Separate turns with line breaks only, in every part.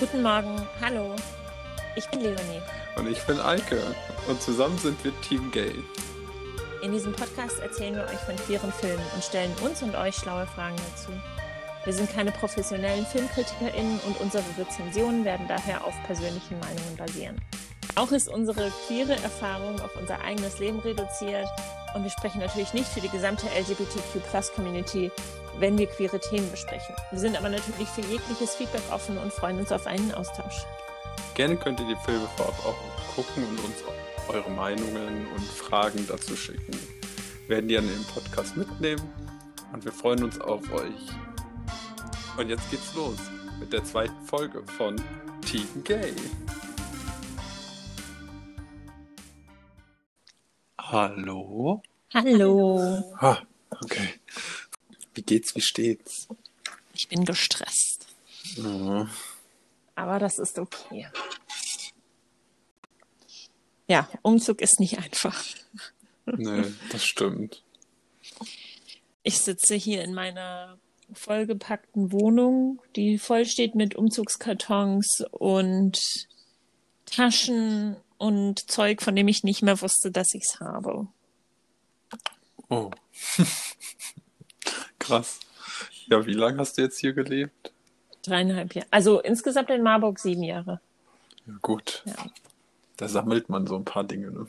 Guten Morgen, hallo. Ich bin Leonie.
Und ich bin Eike. Und zusammen sind wir Team Gay.
In diesem Podcast erzählen wir euch von queeren Filmen und stellen uns und euch schlaue Fragen dazu. Wir sind keine professionellen FilmkritikerInnen und unsere Rezensionen werden daher auf persönlichen Meinungen basieren. Auch ist unsere queere Erfahrung auf unser eigenes Leben reduziert und wir sprechen natürlich nicht für die gesamte LGBTQ-Plus-Community, wenn wir queere Themen besprechen. Wir sind aber natürlich für jegliches Feedback offen und freuen uns auf einen Austausch.
Gerne könnt ihr die Filme vorab auch gucken und uns eure Meinungen und Fragen dazu schicken. Wir werden die an den Podcast mitnehmen und wir freuen uns auf euch. Und jetzt geht's los mit der zweiten Folge von Team Gay. Hallo?
Hallo.
Ah, okay. Wie geht's, wie steht's?
Ich bin gestresst.
Ja.
Aber das ist okay. Ja, Umzug ist nicht einfach.
Nee, das stimmt.
Ich sitze hier in meiner vollgepackten Wohnung, die voll steht mit Umzugskartons und Taschen und Zeug, von dem ich nicht mehr wusste, dass ich es habe.
Oh. Krass. Ja, wie lange hast du jetzt hier gelebt?
Dreieinhalb Jahre. Also insgesamt in Marburg sieben Jahre.
Ja, gut.
Ja,
Da sammelt man so ein paar Dinge. Ne?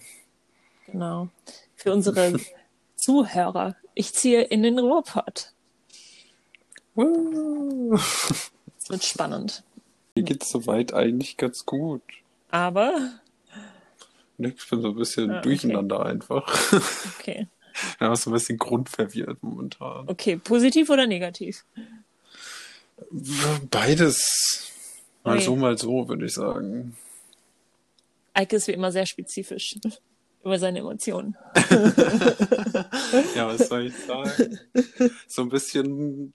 genau. Für unsere Zuhörer. Ich ziehe in den Ruhrpott. Es wird spannend.
Mir geht's soweit eigentlich ganz gut.
Aber,
Ich bin so ein bisschen
Ah, okay.
durcheinander einfach.
okay.
Ja, so ein bisschen grundverwirrt momentan.
Okay, positiv oder negativ?
Beides. Mal
Okay.
so, mal so, würde ich sagen.
Eike ist wie immer sehr spezifisch über seine Emotionen.
Ja, was soll ich sagen? So ein bisschen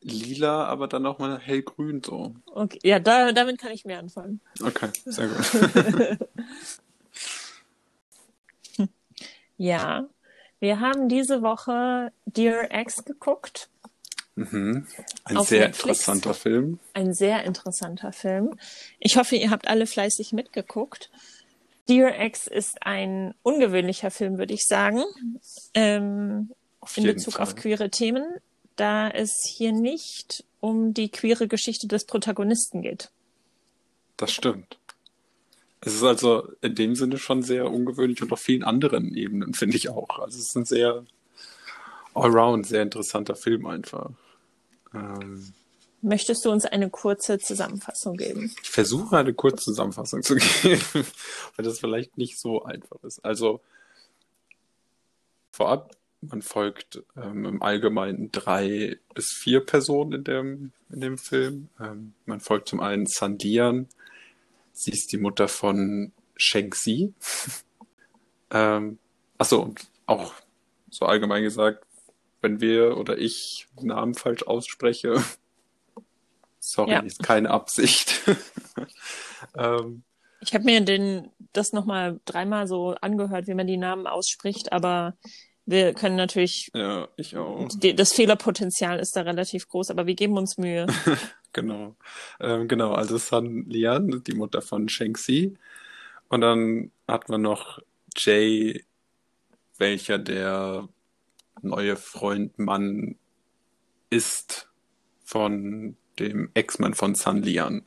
lila, aber dann auch mal hellgrün so.
Okay, ja, da, damit kann ich mehr anfangen.
Okay, sehr gut.
Ja, wir haben diese Woche Dear Ex geguckt.
mhm. Ein
Auf
sehr
Netflix.
interessanter Film.
Ein sehr interessanter Film. Ich hoffe, ihr habt alle fleißig mitgeguckt. Dear Ex ist ein ungewöhnlicher Film, würde ich sagen, ähm, in Bezug
Fall.
auf queere Themen, da es hier nicht um die queere Geschichte des Protagonisten geht.
Das stimmt. Es ist also in dem Sinne schon sehr ungewöhnlich und auf vielen anderen Ebenen, finde ich auch. Also es ist ein sehr allround, sehr interessanter Film einfach. Ähm,
Möchtest du uns eine kurze Zusammenfassung geben?
ich versuche eine Kurzzusammenfassung zu geben, weil das vielleicht nicht so einfach ist. Also vorab, man folgt ähm, im Allgemeinen drei bis vier Personen in dem, in dem Film. Ähm, man folgt zum einen Sandian. Sie ist die Mutter von Shang-Xi. ähm, achso, und auch so allgemein gesagt, wenn wir oder ich Namen falsch ausspreche, sorry,
Ja.
ist keine Absicht. ähm,
Ich habe mir den, das nochmal dreimal so angehört, wie man die Namen ausspricht, aber wir können natürlich,
ja, ich auch.
die, das Fehlerpotenzial ist da relativ groß, aber wir geben uns Mühe.
Genau. Ähm, genau, also Sun Lian, die Mutter von Shang-Xi. Und dann hat man noch Jay, welcher der neue Freund, Mann ist von dem Ex-Mann von Sun Lian.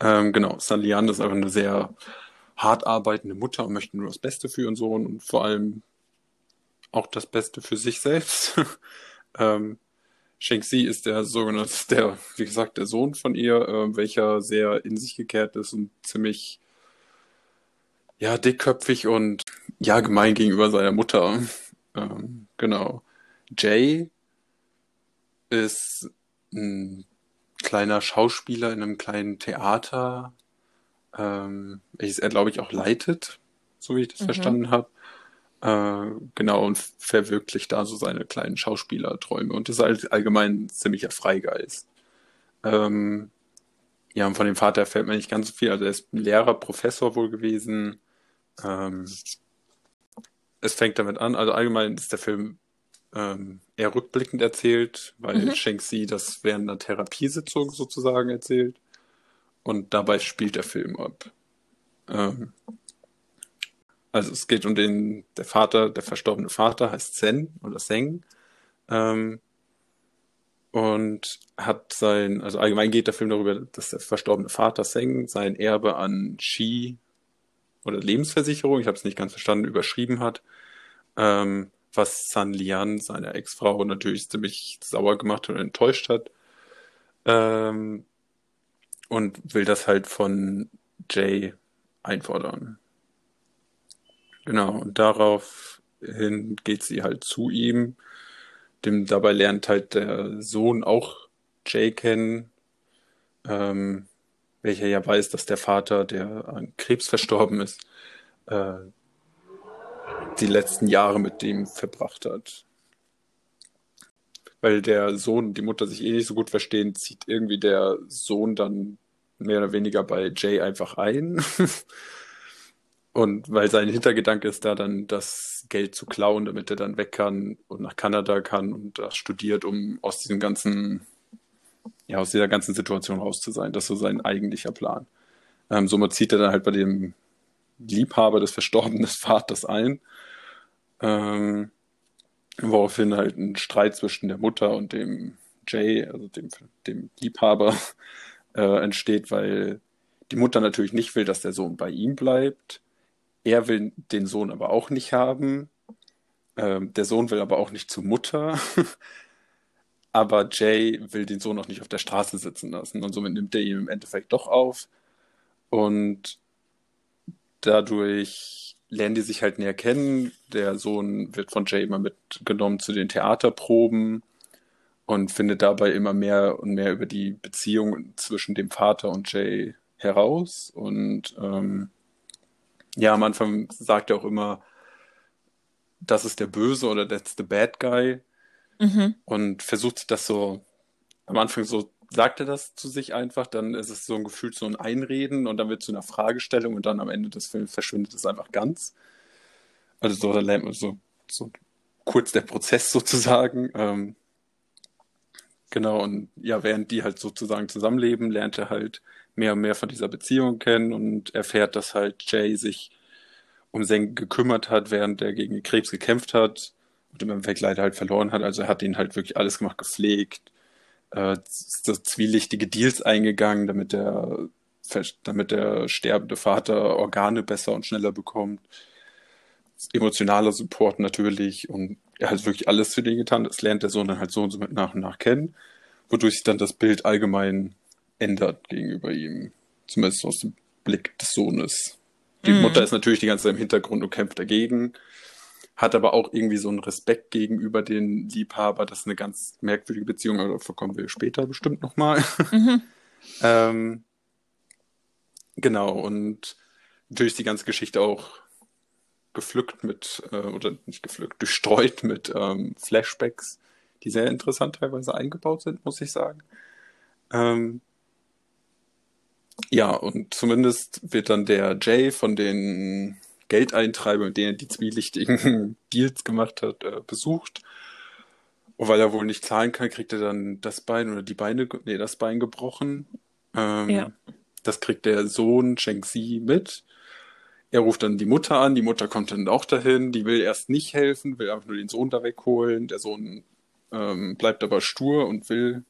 Ähm, genau, Sun Lian ist einfach eine sehr hart arbeitende Mutter und möchte nur das Beste für ihren Sohn und vor allem auch das Beste für sich selbst. ähm, Shang-Xi ist der sogenannte, der, wie gesagt, der Sohn von ihr, äh, welcher sehr in sich gekehrt ist und ziemlich, ja, dickköpfig und, ja, gemein gegenüber seiner Mutter. Ähm, genau. Jay ist ein kleiner Schauspieler in einem kleinen Theater, ähm, welches er, glaube ich, auch leitet, so wie ich das
Mhm.
verstanden habe. Äh, genau, und verwirklicht da so seine kleinen Schauspielerträume und ist halt allgemein ein ziemlicher Freigeist. Ähm, ja, und von dem Vater erfährt man nicht ganz so viel. Also er ist ein Lehrer, Professor wohl gewesen. Ähm, es fängt damit an, also allgemein ist der Film ähm, eher rückblickend erzählt, weil
Mhm.
Shang-Chi das während einer Therapiesitzung sozusagen erzählt. Und dabei spielt der Film ab. Ähm, also es geht um den, der Vater, der verstorbene Vater heißt Zen oder Seng. Ähm, und hat sein, also allgemein geht der Film darüber, dass der verstorbene Vater Seng sein Erbe an Shi oder Lebensversicherung, ich habe es nicht ganz verstanden, überschrieben hat, ähm, was San Lian, seine Ex-Frau, natürlich ziemlich sauer gemacht und enttäuscht hat. Ähm, und will das halt von Jay einfordern. Genau, und daraufhin geht sie halt zu ihm. Dem, dabei lernt halt der Sohn auch Jay kennen, ähm, welcher ja weiß, dass der Vater, der an Krebs verstorben ist, äh, die letzten Jahre mit dem verbracht hat. Weil der Sohn und die Mutter sich eh nicht so gut verstehen, zieht irgendwie der Sohn dann mehr oder weniger bei Jay einfach ein. Und weil sein Hintergedanke ist da dann, das Geld zu klauen, damit er dann weg kann und nach Kanada kann und das studiert, um aus diesem ganzen, ja, aus dieser ganzen Situation raus zu sein. Das ist so sein eigentlicher Plan. Ähm, somit zieht er dann halt bei dem Liebhaber des verstorbenen Vaters ein, ähm, woraufhin halt ein Streit zwischen der Mutter und dem Jay, also dem, dem Liebhaber, äh, entsteht, weil die Mutter natürlich nicht will, dass der Sohn bei ihm bleibt. Er will den Sohn aber auch nicht haben. Ähm, der Sohn will aber auch nicht zur Mutter. aber Jay will den Sohn auch nicht auf der Straße sitzen lassen. Und somit nimmt er ihn im Endeffekt doch auf. Und dadurch lernen die sich halt näher kennen. Der Sohn wird von Jay immer mitgenommen zu den Theaterproben und findet dabei immer mehr und mehr über die Beziehung zwischen dem Vater und Jay heraus. Und ähm, ja, am Anfang sagt er auch immer, das ist der Böse oder that's the bad guy.
Mhm.
Und versucht das so, am Anfang so sagt er das zu sich einfach, dann ist es so ein Gefühl, so ein Einreden und dann wird es zu einer Fragestellung und dann am Ende des Films verschwindet es einfach ganz. Also so, dann lernt man so, so kurz der Prozess sozusagen. Ähm, genau, und ja, während die halt sozusagen zusammenleben, lernt er halt mehr und mehr von dieser Beziehung kennen und erfährt, dass halt Jay sich um Seng gekümmert hat, während er gegen den Krebs gekämpft hat und im Endeffekt leider halt verloren hat. Also er hat ihn halt wirklich alles gemacht, gepflegt, äh, zwielichtige Deals eingegangen, damit der, damit der sterbende Vater Organe besser und schneller bekommt. Emotionaler Support natürlich und er hat wirklich alles für den getan. Das lernt der Sohn dann halt so und so mit nach und nach kennen, wodurch sich dann das Bild allgemein ändert gegenüber ihm. Zumindest aus dem Blick des Sohnes. Die
Mhm.
Mutter ist natürlich die ganze Zeit im Hintergrund und kämpft dagegen, hat aber auch irgendwie so einen Respekt gegenüber den Liebhaber. Das ist eine ganz merkwürdige Beziehung, aber dafür kommen wir später bestimmt nochmal.
Mhm.
ähm, genau, und natürlich ist die ganze Geschichte auch gepflückt mit, äh, oder nicht gepflückt, durchstreut mit ähm, Flashbacks, die sehr interessant teilweise eingebaut sind, muss ich sagen. Ähm, ja, und zumindest wird dann der Jay von den Geldeintreibern, mit denen er die zwielichtigen Deals gemacht hat, äh, besucht. Und weil er wohl nicht zahlen kann, kriegt er dann das Bein oder die Beine, nee, das Bein gebrochen. Ähm,
Ja.
Das kriegt der Sohn Shang-Chi mit. Er ruft dann die Mutter an, die Mutter kommt dann auch dahin, die will erst nicht helfen, will einfach nur den Sohn da wegholen. Der Sohn ähm, bleibt aber stur und will,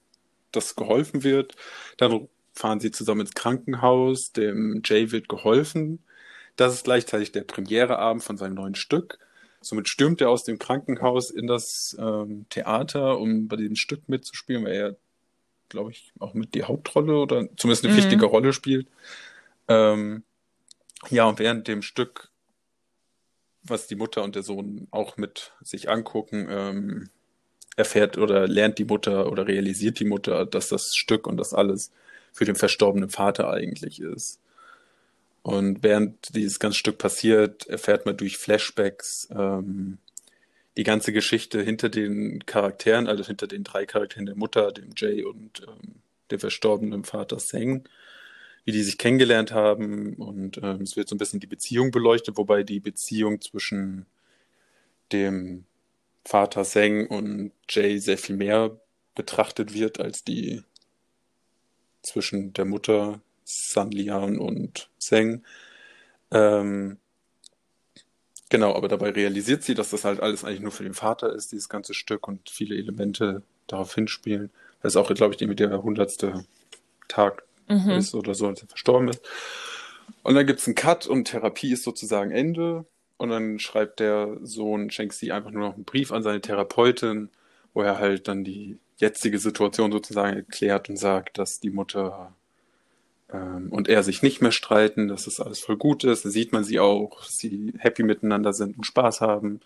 dass geholfen wird. Dann fahren sie zusammen ins Krankenhaus, dem Jay wird geholfen. Das ist gleichzeitig der Premiereabend von seinem neuen Stück. Somit stürmt er aus dem Krankenhaus in das ähm, Theater, um bei diesem Stück mitzuspielen, weil er, glaube ich, auch mit die Hauptrolle oder zumindest eine
Mhm.
wichtige Rolle spielt. Ähm, ja, und während dem Stück, was die Mutter und der Sohn auch mit sich angucken, ähm, erfährt oder lernt die Mutter oder realisiert die Mutter, dass das Stück und das alles für den verstorbenen Vater eigentlich ist. Und während dieses ganze Stück passiert, erfährt man durch Flashbacks ähm, die ganze Geschichte hinter den Charakteren, also hinter den drei Charakteren der Mutter, dem Jay und ähm, dem verstorbenen Vater Seng, wie die sich kennengelernt haben. Und ähm, es wird so ein bisschen die Beziehung beleuchtet, wobei die Beziehung zwischen dem Vater Seng und Jay sehr viel mehr betrachtet wird als die zwischen der Mutter San Lian und Seng. Ähm, genau, aber dabei realisiert sie, dass das halt alles eigentlich nur für den Vater ist, dieses ganze Stück und viele Elemente darauf hinspielen. Das ist auch, glaube ich, irgendwie der hundertste Tag
Mhm.
ist oder so, als er verstorben ist. Und dann gibt es einen Cut und Therapie ist sozusagen Ende. Und dann schreibt der Sohn Shanxi einfach nur noch einen Brief an seine Therapeutin, wo er halt dann die jetzige Situation sozusagen erklärt und sagt, dass die Mutter ähm, und er sich nicht mehr streiten, dass es alles voll gut ist. Sieht man sie auch, sie happy miteinander sind und Spaß haben.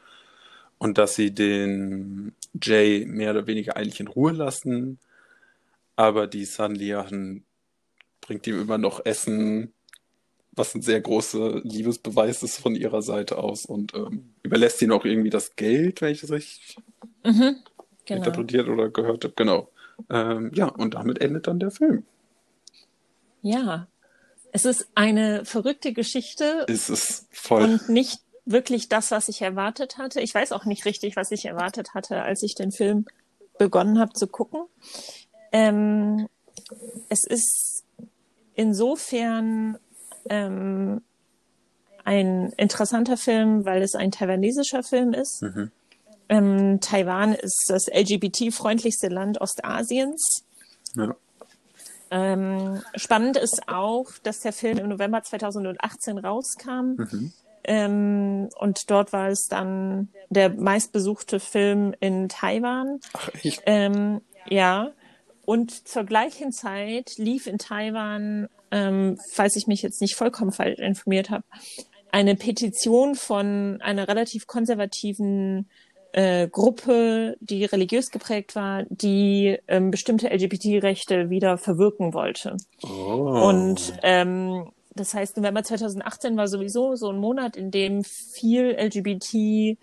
Und dass sie den Jay mehr oder weniger eigentlich in Ruhe lassen. Aber die San Lian bringt ihm immer noch Essen, was ein sehr großer Liebesbeweis ist von ihrer Seite aus und ähm, überlässt ihnen auch irgendwie das Geld, wenn ich das richtig
Mhm. Genau.
interpretiert oder gehört habe. Genau. Ähm, ja, und damit endet dann der Film.
Ja. Es ist eine verrückte Geschichte
Es ist voll.
und nicht wirklich das, was ich erwartet hatte. Ich weiß auch nicht richtig, was ich erwartet hatte, als ich den Film begonnen habe zu gucken. Ähm, es ist insofern ähm, ein interessanter Film, weil es ein taiwanesischer Film ist.
Mhm.
Ähm, Taiwan ist das LGBT-freundlichste Land Ostasiens.
Ja.
Ähm, spannend ist auch, dass der Film im November 2018 rauskam.
Mhm.
Ähm, und dort war es dann der meistbesuchte Film in Taiwan.
Ach, echt?
Ähm, ja. Und zur gleichen Zeit lief in Taiwan, ähm, falls ich mich jetzt nicht vollkommen falsch informiert habe, eine Petition von einer relativ konservativen äh, Gruppe, die religiös geprägt war, die ähm, bestimmte LGBT-Rechte wieder verwirken wollte.
Oh.
Und ähm, das heißt, November 2018 war sowieso so ein Monat, in dem viel LGBT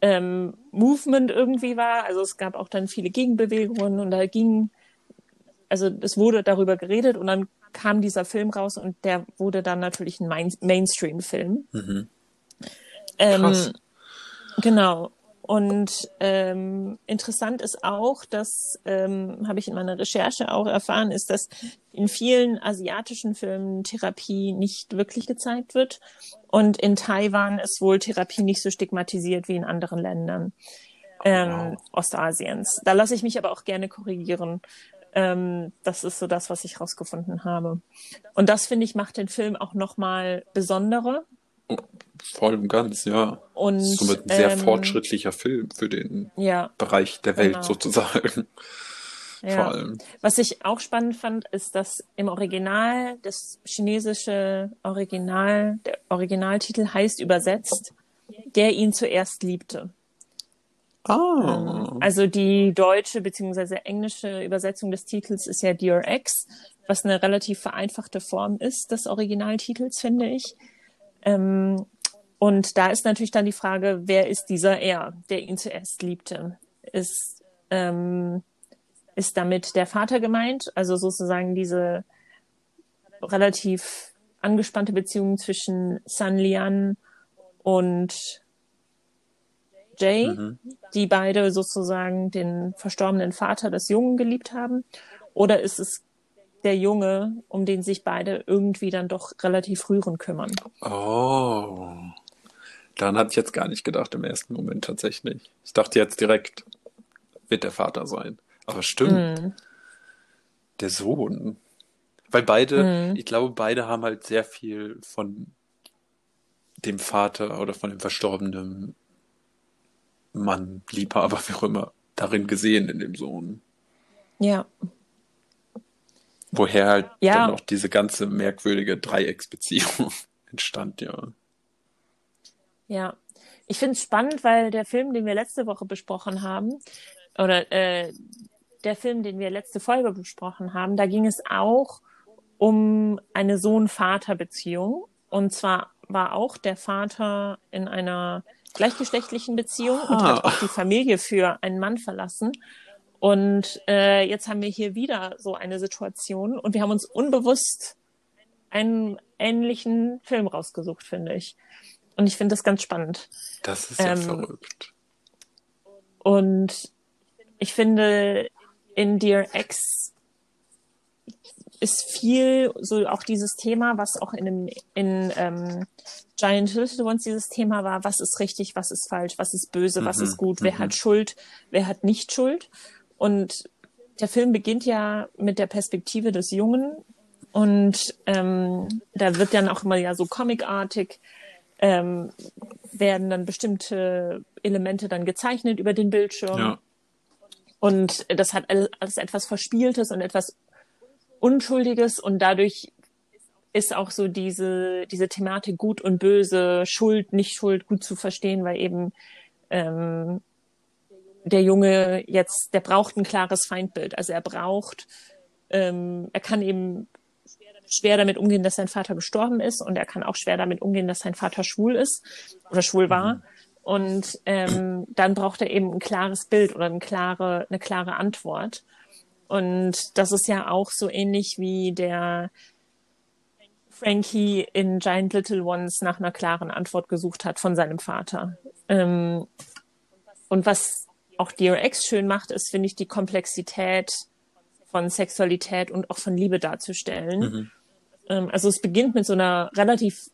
ähm, Movement irgendwie war. Also es gab auch dann viele Gegenbewegungen und da ging, also es wurde darüber geredet und dann kam dieser Film raus und der wurde dann natürlich ein Main Mainstream-Film.
Mhm.
Ähm. Genau. Und ähm, interessant ist auch, das ähm, habe ich in meiner Recherche auch erfahren, ist, dass in vielen asiatischen Filmen Therapie nicht wirklich gezeigt wird. Und in Taiwan ist wohl Therapie nicht so stigmatisiert wie in anderen Ländern ähm,
Wow.
Ostasiens. Da lasse ich mich aber auch gerne korrigieren. Ähm, das ist so das, was ich rausgefunden habe. Und das, finde ich, macht den Film auch nochmal besonderer.
Voll und ganz, ja.
Und
Somit ein sehr
ähm,
fortschrittliche Film für den
Ja,
Bereich der Welt
Genau.
sozusagen. Vor
ja.
allem.
Was ich auch spannend fand, ist, dass im Original das chinesische Original, der Originaltitel heißt übersetzt, der ihn zuerst liebte.
Ah.
Also die deutsche bzw. englische Übersetzung des Titels ist ja Dear Ex, was eine relativ vereinfachte Form ist des Originaltitels, finde ich. Ähm, und da ist natürlich dann die Frage, wer ist dieser er, der ihn zuerst liebte? Ist, ähm, ist damit der Vater gemeint? Also sozusagen diese relativ angespannte Beziehung zwischen San Lian und Jay,
Mhm.
die beide sozusagen den verstorbenen Vater des Jungen geliebt haben? Oder ist es der Junge, um den sich beide irgendwie dann doch relativ rührend kümmern?
Oh. Daran hatte ich jetzt gar nicht gedacht im ersten Moment tatsächlich. Ich dachte jetzt direkt, wird der Vater sein. Aber stimmt,
Mhm.
der Sohn. Weil beide,
Mhm.
ich glaube, beide haben halt sehr viel von dem Vater oder von dem verstorbenen Mann, Liebhaber, wie auch immer, darin gesehen in dem Sohn.
Ja,
Woher halt
Ja.
dann auch diese ganze merkwürdige Dreiecksbeziehung entstand, ja.
ja. Ich finde es spannend, weil der Film, den wir letzte Woche besprochen haben, oder äh, der Film, den wir letzte Folge besprochen haben, da ging es auch um eine Sohn-Vater-Beziehung. Und zwar war auch der Vater in einer gleichgeschlechtlichen Beziehung und hat
Ah.
auch die Familie für einen Mann verlassen. Und äh, jetzt haben wir hier wieder so eine Situation und wir haben uns unbewusst einen ähnlichen Film rausgesucht, finde ich. Und ich finde das ganz spannend.
Das ist ja
Ähm,
verrückt.
Und ich finde, in Dear Ex ist viel so auch dieses Thema, was auch in, dem, in ähm, Giant Little Ones dieses Thema war, was ist richtig, was ist falsch, was ist böse, was
Mhm,
ist gut, wer
mhm.
hat Schuld, wer hat nicht Schuld. Und der Film beginnt ja mit der Perspektive des Jungen. Und ähm, da wird dann auch immer ja so comicartig ähm, werden dann bestimmte Elemente dann gezeichnet über den Bildschirm.
Ja,
Und das hat all- alles etwas Verspieltes und etwas Unschuldiges. Und dadurch ist auch so diese, diese Thematik gut und böse, Schuld, nicht Schuld gut zu verstehen, weil eben ähm, der Junge jetzt, der braucht ein klares Feindbild. Also er braucht, ähm, er kann eben schwer damit umgehen, dass sein Vater gestorben ist und er kann auch schwer damit umgehen, dass sein Vater schwul ist oder schwul war. Und ähm, dann braucht er eben ein klares Bild oder eine klare, eine klare Antwort. Und das ist ja auch so ähnlich wie der Frankie in Giant Little Ones nach einer klaren Antwort gesucht hat von seinem Vater. Ähm, und was auch Dear Ex schön macht, ist, finde ich, die Komplexität von Sexualität und auch von Liebe darzustellen.
Mhm.
Ähm, also es beginnt mit so einer relativ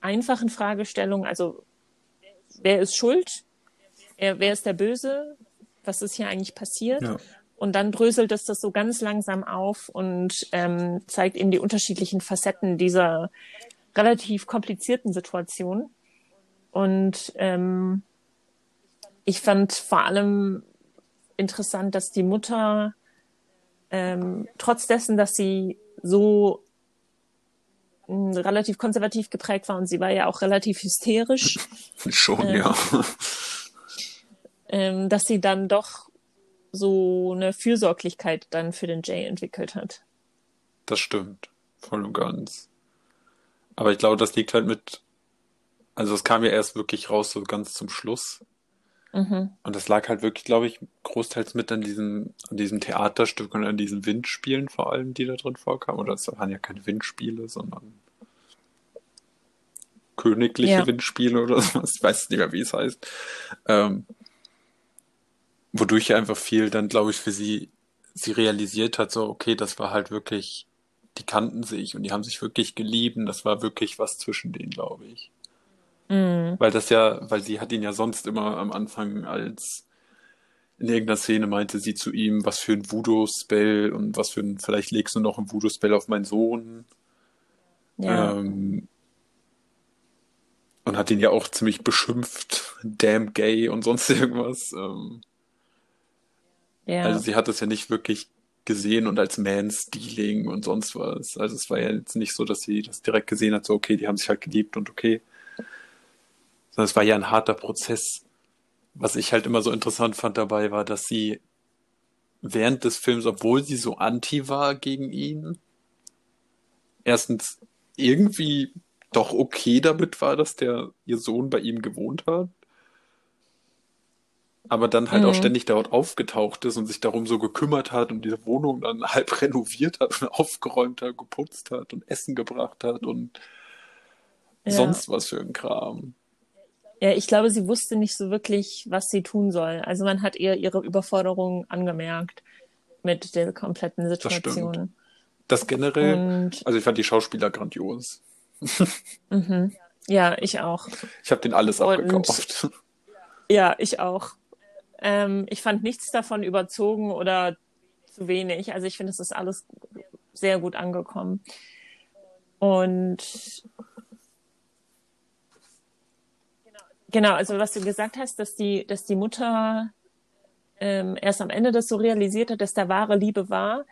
einfachen Fragestellung. Also wer ist schuld? Wer, wer ist der Böse? Was ist hier eigentlich passiert?
ja.
Und dann dröselt es das so ganz langsam auf und ähm, zeigt eben die unterschiedlichen Facetten dieser relativ komplizierten Situation. Und ähm, ich fand vor allem interessant, dass die Mutter ähm, trotz dessen, dass sie so mh, relativ konservativ geprägt war und sie war ja auch relativ hysterisch,
Schon,
Ähm,
ja.
ähm, dass sie dann doch so eine Fürsorglichkeit dann für den Jay entwickelt hat.
Das stimmt. Voll und ganz. Aber ich glaube, das liegt halt mit, also es kam ja erst wirklich raus, so ganz zum Schluss.
Mhm.
Und das lag halt wirklich, glaube ich, großteils mit an diesem, an diesem Theaterstück und an diesen Windspielen vor allem, die da drin vorkamen. Oder es waren ja keine Windspiele, sondern königliche
Ja.
Windspiele oder sowas. Ich weiß nicht mehr, wie es heißt. Ähm, wodurch ja einfach viel dann, glaube ich, für sie, sie realisiert hat, so, okay, das war halt wirklich, die kannten sich und die haben sich wirklich gelieben. Das war wirklich was zwischen denen, glaube ich.
Mhm.
Weil das ja, weil sie hat ihn ja sonst immer am Anfang als in irgendeiner Szene meinte sie zu ihm, was für ein Voodoo-Spell und was für ein, vielleicht legst du noch ein Voodoo-Spell auf meinen Sohn.
Ja.
Ähm, und hat ihn ja auch ziemlich beschimpft, damn gay und sonst irgendwas. Ähm,
ja.
Also sie hat es ja nicht wirklich gesehen und als Man-Stealing und sonst was. Also es war ja jetzt nicht so, dass sie das direkt gesehen hat, so okay, die haben sich halt geliebt und okay. Sondern es war ja ein harter Prozess. Was ich halt immer so interessant fand dabei war, dass sie während des Films, obwohl sie so anti war gegen ihn, erstens irgendwie doch okay damit war, dass der ihr Sohn bei ihm gewohnt hat aber dann halt auch
Mhm.
ständig dort aufgetaucht ist und sich darum so gekümmert hat und diese Wohnung dann halb renoviert hat und aufgeräumt hat, geputzt hat und Essen gebracht hat und
Ja.
sonst was für ein Kram.
Ja, ich glaube, sie wusste nicht so wirklich, was sie tun soll. Also man hat ihr ihre Überforderung angemerkt mit der kompletten. Situation.
Das generell,
Und
also ich fand die Schauspieler grandios.
mhm. ja, ich auch.
Ich habe denen alles
Und-
abgekauft.
Ja, ich auch. Ähm, ich fand nichts davon überzogen oder zu wenig. Also ich finde, es ist alles sehr gut angekommen. Und genau, also was du gesagt hast, dass die, dass die Mutter ähm, erst am Ende das so realisiert hat, dass da wahre Liebe war.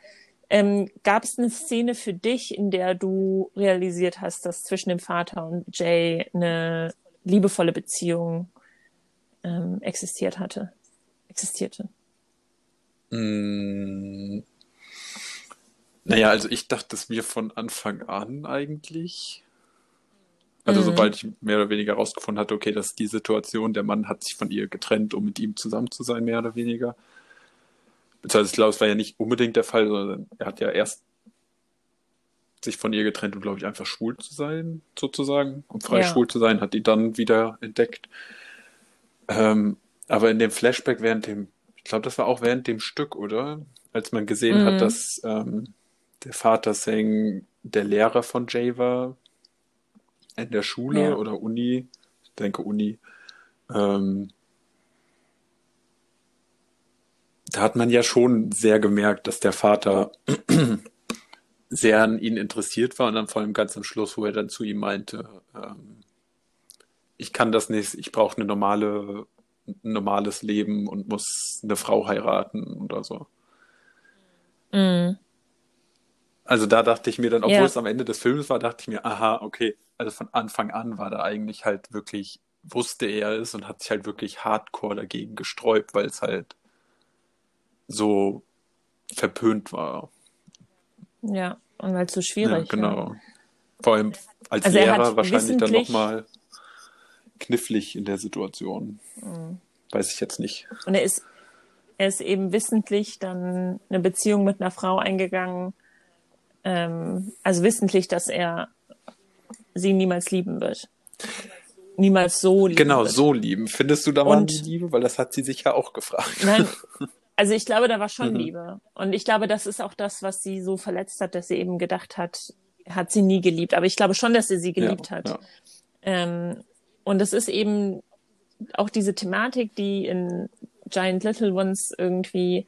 Ähm, Gab es eine Szene für dich, in der du realisiert hast, dass zwischen dem Vater und Jay eine liebevolle Beziehung ähm, existiert hatte, existierte?
Mm. Naja, also ich dachte es mir von Anfang an eigentlich. Also
Mhm.
sobald ich mehr oder weniger rausgefunden hatte, okay, das ist die Situation, der Mann hat sich von ihr getrennt, um mit ihm zusammen zu sein, mehr oder weniger. Beziehungsweise ich glaube, es war ja nicht unbedingt der Fall, sondern er hat ja erst sich von ihr getrennt, um, glaube ich, einfach schwul zu sein, sozusagen. Um frei
Ja.
schwul zu sein, hat die dann wieder entdeckt. Ähm, Aber in dem Flashback während dem, ich glaube, das war auch während dem Stück, oder? Als man gesehen
Mhm.
hat, dass ähm, der Vater Seng der Lehrer von Jay war in der Schule
Ja.
oder Uni, ich denke Uni. Ähm, da hat man ja schon sehr gemerkt, dass der Vater sehr an ihn interessiert war und dann vor allem ganz am Schluss, wo er dann zu ihm meinte, ähm, ich kann das nicht, ich brauche eine normale, ein normales Leben und muss eine Frau heiraten oder so.
Mhm.
Also da dachte ich mir dann, obwohl
Ja.
es am Ende des Films war, dachte ich mir, aha, okay, also von Anfang an war da eigentlich halt wirklich, wusste er es und hat sich halt wirklich hardcore dagegen gesträubt, weil es halt so verpönt war.
Ja, und weil es so
Ja,
schwierig
genau. Vor allem als
Also er
Lehrer wahrscheinlich dann nochmal knifflig in der Situation.
Mhm.
Weiß ich jetzt nicht.
Und er ist, er ist eben wissentlich dann eine Beziehung mit einer Frau eingegangen, ähm, also wissentlich, dass er sie niemals lieben wird. Niemals so lieben
Genau,
wird.
so lieben. Findest du da mal die Liebe? Weil das hat sie sich ja auch gefragt.
Nein, also ich glaube, da war schon
Mhm.
Liebe. Und ich glaube, das ist auch das, was sie so verletzt hat, dass sie eben gedacht hat, hat sie nie geliebt. Aber ich glaube schon, dass er sie geliebt
ja,
hat.
Ja.
Ähm, und es ist eben auch diese Thematik, die in Giant Little Ones irgendwie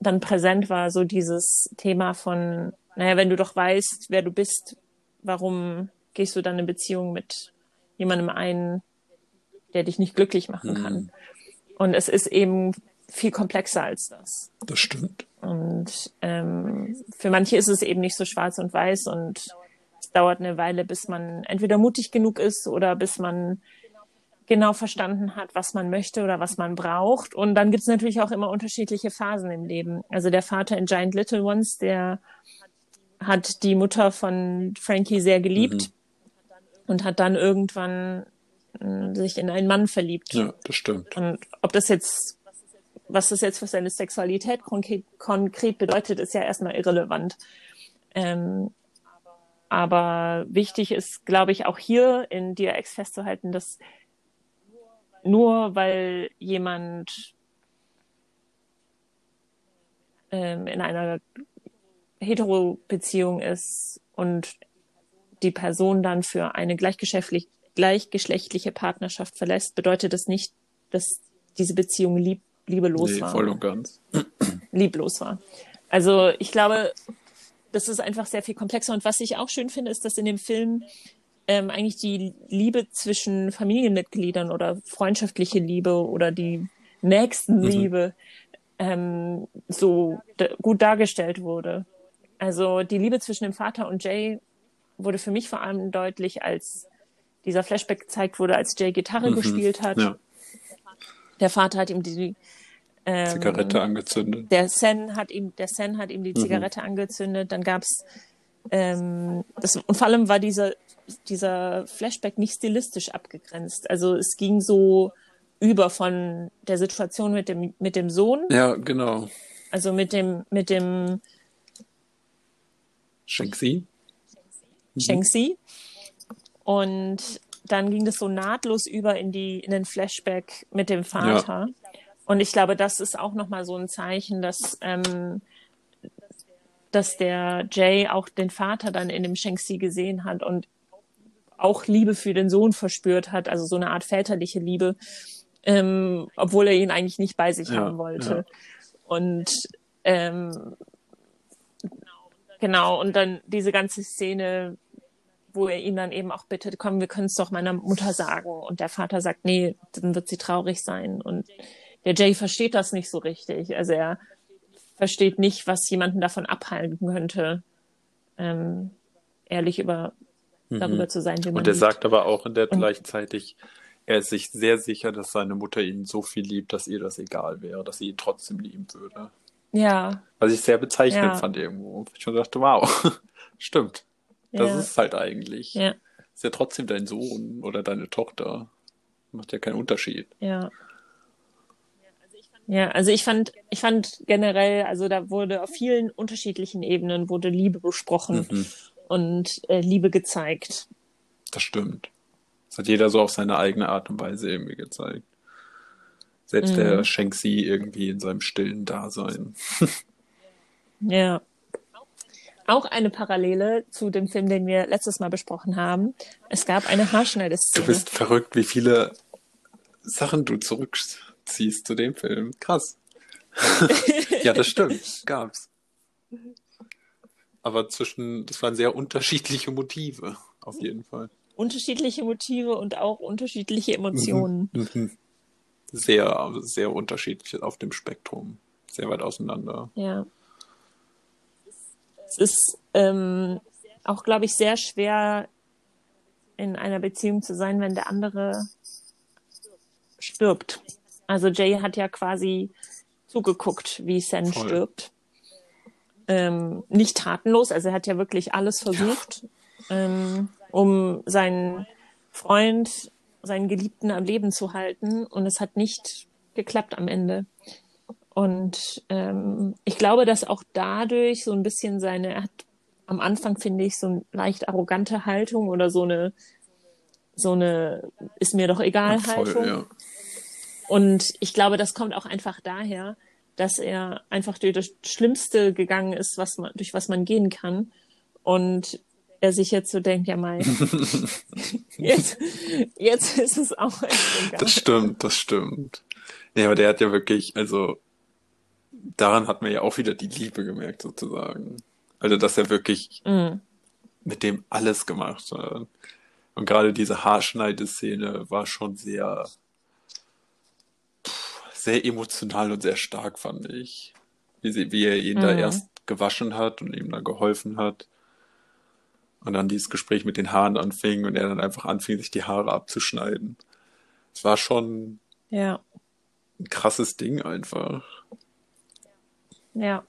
dann präsent war, so dieses Thema von, naja, wenn du doch weißt, wer du bist, warum gehst du dann eine Beziehung mit jemandem ein, der dich nicht glücklich machen
Mhm.
kann? Und es ist eben viel komplexer als das.
Das stimmt.
Und ähm, für manche ist es eben nicht so schwarz und weiß und es dauert eine Weile, bis man entweder mutig genug ist oder bis man genau verstanden hat, was man möchte oder was man braucht. Und dann gibt es natürlich auch immer unterschiedliche Phasen im Leben. Also der Vater in Giant Little Ones, der hat die Mutter von Frankie sehr geliebt und hat dann irgendwann äh, sich in einen Mann verliebt.
Ja, das stimmt.
Und ob das jetzt, was das jetzt für seine Sexualität konkret, konkret bedeutet, ist ja erstmal irrelevant. Ähm, aber wichtig ist, glaube ich, auch hier in DRX festzuhalten, dass nur weil jemand ähm, in einer Hetero-Beziehung ist und die Person dann für eine gleichgeschlechtlich, gleichgeschlechtliche Partnerschaft verlässt, bedeutet das nicht, dass diese Beziehung lieb, liebelos
Nee,
war.
voll und ganz.
Lieblos war. Also ich glaube, das ist einfach sehr viel komplexer. Und was ich auch schön finde, ist, dass in dem Film ähm, eigentlich die Liebe zwischen Familienmitgliedern oder freundschaftliche Liebe oder die Nächstenliebe ähm, so gut dargestellt wurde. Also die Liebe zwischen dem Vater und Jay wurde für mich vor allem deutlich, als dieser Flashback gezeigt wurde, als Jay Gitarre
Mhm.
gespielt hat.
Ja,
Der Vater hat ihm die ähm,
Zigarette angezündet.
der Sen hat ihm, der Sen hat ihm die
Mhm.
Zigarette angezündet. Dann gab's ähm, das, und vor allem war dieser dieser Flashback nicht stilistisch abgegrenzt. Also es ging so über von der Situation mit dem mit dem Sohn,
Ja, genau.
also mit dem mit dem
Shanxi? Mhm.
Und dann ging das so nahtlos über in die in den Flashback mit dem Vater. Und ich glaube, das ist auch nochmal so ein Zeichen, dass ähm, dass der Jay auch den Vater dann in dem Shang-Chi gesehen hat und auch Liebe für den Sohn verspürt hat, also so eine Art väterliche Liebe, ähm, obwohl er ihn eigentlich nicht bei sich
Ja,
haben wollte.
ja.
Und ähm, genau, und dann diese ganze Szene, wo er ihn dann eben auch bittet, komm, wir können es doch meiner Mutter sagen. Und der Vater sagt, nee, dann wird sie traurig sein. Und der Jay versteht das nicht so richtig. Also er versteht nicht, was jemanden davon abhalten könnte, ähm, ehrlich über darüber zu sein, wie man
Mhm. Und er
liebt.
sagt aber auch in der gleichzeitig, er ist sich sehr sicher, dass seine Mutter ihn so viel liebt, dass ihr das egal wäre, dass sie ihn trotzdem lieben würde.
Ja,
Was ich sehr bezeichnend
Ja.
fand irgendwo. Ich schon dachte, wow, stimmt. Das
ja,
ist halt eigentlich.
ja,
Ist ja trotzdem dein Sohn oder deine Tochter. Macht ja keinen Unterschied.
ja. Ja, also ich fand, ich fand generell, also da wurde auf vielen unterschiedlichen Ebenen wurde Liebe besprochen
Mhm.
und äh, Liebe gezeigt.
Das stimmt. Das hat jeder so auf seine eigene Art und Weise irgendwie gezeigt. Selbst der
Mhm.
Shang-Chi irgendwie in seinem stillen Dasein.
Ja. Auch eine Parallele zu dem Film, den wir letztes Mal besprochen haben. Es gab eine
Du
Haarschneideszene.
bist verrückt, wie viele Sachen du zurückziehst zu dem Film. Krass. Ja, das stimmt. Gab's. Aber zwischen, das waren sehr unterschiedliche Motive, auf jeden Fall.
Unterschiedliche Motive und auch unterschiedliche Emotionen.
Sehr, sehr unterschiedlich auf dem Spektrum. Sehr weit auseinander.
Ja. Es ist ähm, auch, glaube ich, sehr schwer, in einer Beziehung zu sein, wenn der andere stirbt. Also Jay hat ja quasi zugeguckt, wie Sen
Voll.
stirbt. Ähm, nicht tatenlos, also er hat ja wirklich alles versucht, ähm, um seinen Freund, seinen Geliebten am Leben zu halten. Und es hat nicht geklappt am Ende. Und ähm, ich glaube, dass auch dadurch so ein bisschen seine, er hat am Anfang, finde ich, so eine leicht arrogante Haltung oder so eine, so eine, ist mir doch egal Haltung.
Voll, ja.
Und ich glaube, das kommt auch einfach daher, dass er einfach durch das Schlimmste gegangen ist, was man, durch was man gehen kann. Und er sich jetzt so denkt, ja mal, jetzt, jetzt ist es auch echt egal.
Das stimmt, das stimmt. Nee, aber der hat ja wirklich, also daran hat man ja auch wieder die Liebe gemerkt, sozusagen. Also, dass er wirklich
Mm,
mit dem alles gemacht hat. Und gerade diese Haarschneideszene war schon sehr, sehr emotional und sehr stark, fand ich. Wie, sie, wie er ihn da
Mhm.
erst gewaschen hat und ihm da geholfen hat. Und dann dieses Gespräch mit den Haaren anfing und er dann einfach anfing, sich die Haare abzuschneiden. Es war schon
ja,
ein krasses Ding einfach.
ja,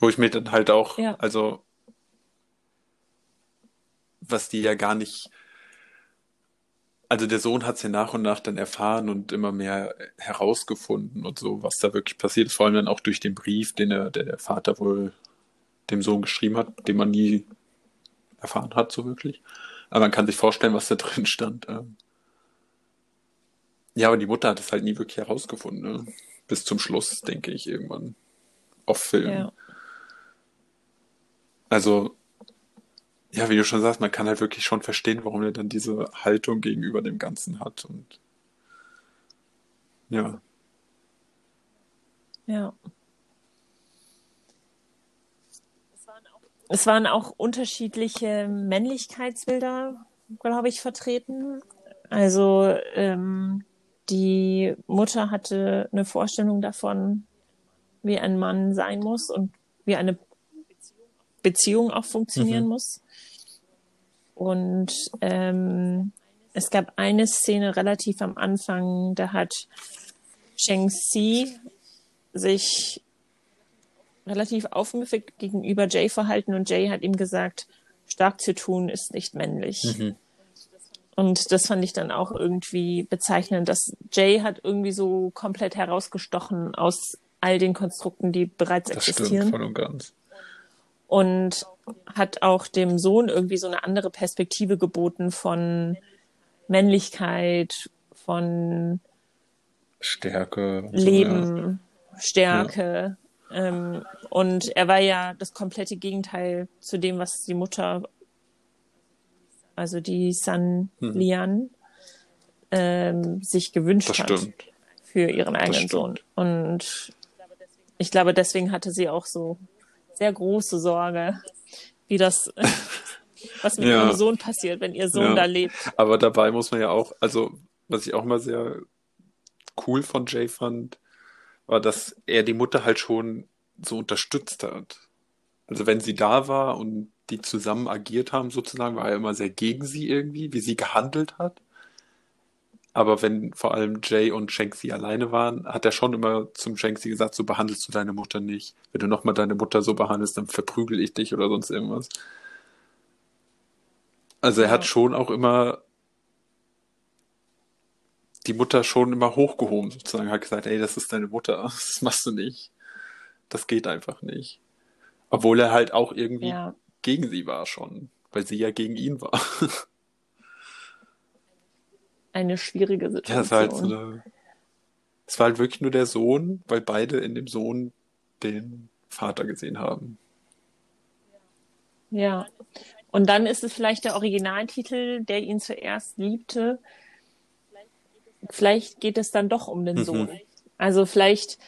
Wo ich mir dann halt auch,
Ja.
also, was die ja gar nicht, also der Sohn hat es ja nach und nach dann erfahren und immer mehr herausgefunden und so, was da wirklich passiert ist. Vor allem dann auch durch den Brief, den er, der, der Vater wohl dem Sohn geschrieben hat, den man nie erfahren hat, so wirklich. Aber man kann sich vorstellen, was da drin stand. ähm. Ja, aber die Mutter hat es halt nie wirklich herausgefunden, ne? Bis zum Schluss, denke ich, irgendwann. Auf Film.
ja,
Also, ja, wie du schon sagst, man kann halt wirklich schon verstehen, warum er dann diese Haltung gegenüber dem Ganzen hat. Und ja,
ja. Es waren auch unterschiedliche Männlichkeitsbilder, glaube ich, vertreten. Also ähm, die Mutter hatte eine Vorstellung davon, wie ein Mann sein muss und wie eine Beziehung auch funktionieren
Mhm.
muss. Und ähm, es gab eine Szene relativ am Anfang, da hat Shang Xi sich relativ aufmüffig gegenüber Jay verhalten und Jay hat ihm gesagt, stark zu tun ist nicht männlich.
Mhm.
Und das fand ich dann auch irgendwie bezeichnend, dass Jay hat irgendwie so komplett herausgestochen aus all den Konstrukten, die bereits
das
existieren
stimmt voll und ganz.
und hat auch dem Sohn irgendwie so eine andere Perspektive geboten von Männlichkeit, von
Stärke. und so, ja.
Leben, Stärke. Ähm, und er war ja das komplette Gegenteil zu dem, was die Mutter, also die San
Mhm.
Lian, ähm, sich gewünscht
Das
hat
stimmt.
für ihren eigenen. Sohn. Und ich glaube, deswegen hatte sie auch so sehr große Sorge, wie das, was mit
Ja.
ihrem Sohn passiert, wenn ihr Sohn
Ja.
da lebt.
Aber dabei muss man ja auch, also, was ich auch mal sehr cool von Jay fand, war, dass er die Mutter halt schon so unterstützt hat. Also wenn sie da war und die zusammen agiert haben, sozusagen, war er immer sehr gegen sie irgendwie, wie sie gehandelt hat. Aber wenn vor allem Jay und Shanksy alleine waren, hat er schon immer zum Shanksy gesagt, so behandelst du deine Mutter nicht. Wenn du nochmal deine Mutter so behandelst, dann verprügel ich dich oder sonst irgendwas. Also er
Ja.
hat schon auch immer die Mutter schon immer hochgehoben, sozusagen, hat gesagt, ey, das ist deine Mutter, das machst du nicht. Das geht einfach nicht. Obwohl er halt auch irgendwie
Ja,
gegen sie war schon, weil sie ja gegen ihn war.
eine schwierige
Ja, das war halt so
Situation.
eine es war halt wirklich nur der Sohn, weil beide in dem Sohn den Vater gesehen haben.
Ja. Und dann ist es vielleicht der Originaltitel, der ihn zuerst liebte. Vielleicht geht es dann doch um den
Mhm.
Sohn. Also vielleicht,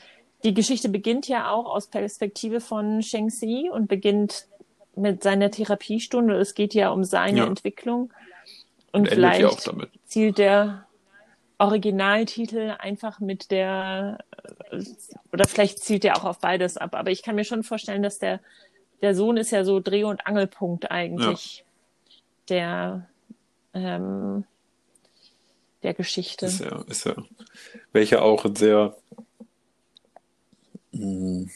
die Geschichte beginnt ja auch aus Perspektive von Sheng Xi und beginnt mit seiner Therapiestunde. Es geht ja um seine
Ja.
Entwicklung. Und
Und ja
vielleicht
damit.
zielt der Originaltitel einfach mit der, oder vielleicht zielt der auch auf beides ab. Aber ich kann mir schon vorstellen, dass der, der Sohn ist ja so Dreh- und Angelpunkt eigentlich der, ähm, der Geschichte.
Ist ja, ist ja. Welcher auch ein sehr mh,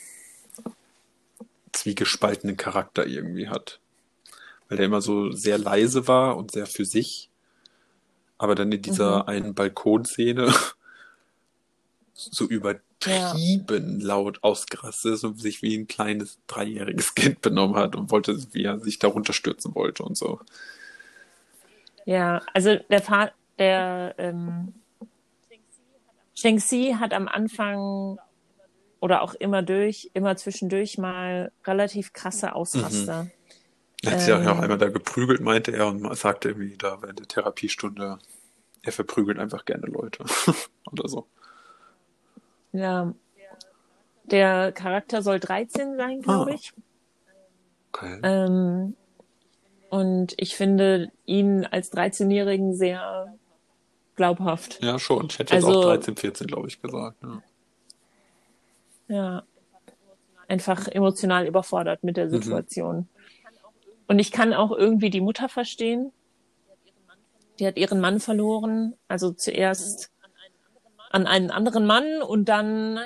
zwiegespaltenen Charakter irgendwie hat. Weil der immer so sehr leise war und sehr für sich. Aber dann in dieser
Mhm.
einen Balkonszene so übertrieben laut ausgerastet ist und sich wie ein kleines dreijähriges Kind benommen hat und wollte, wie er sich darunter stürzen wollte und so.
Ja, also der Fa der ähm, Sheng Xi hat am Anfang oder auch immer durch, immer zwischendurch mal relativ krasse Ausraster.
Er hat sich ja
Ähm.
auch einmal da geprügelt, meinte er, und sagte irgendwie da während der Therapiestunde, er verprügelt einfach gerne Leute. Oder so.
Ja. Der Charakter soll 13 sein, glaube
Ah.
ich.
Okay.
Ähm, und ich finde ihn als 13-Jährigen sehr glaubhaft.
Ja, schon. Ich hätte jetzt
Also-
auch 13, 14, glaube ich, gesagt. Ja.
Ja. Einfach emotional überfordert mit der
Mhm.
Situation. Und ich kann auch irgendwie die Mutter verstehen. Die hat ihren Mann verloren. Also zuerst an einen anderen Mann und dann,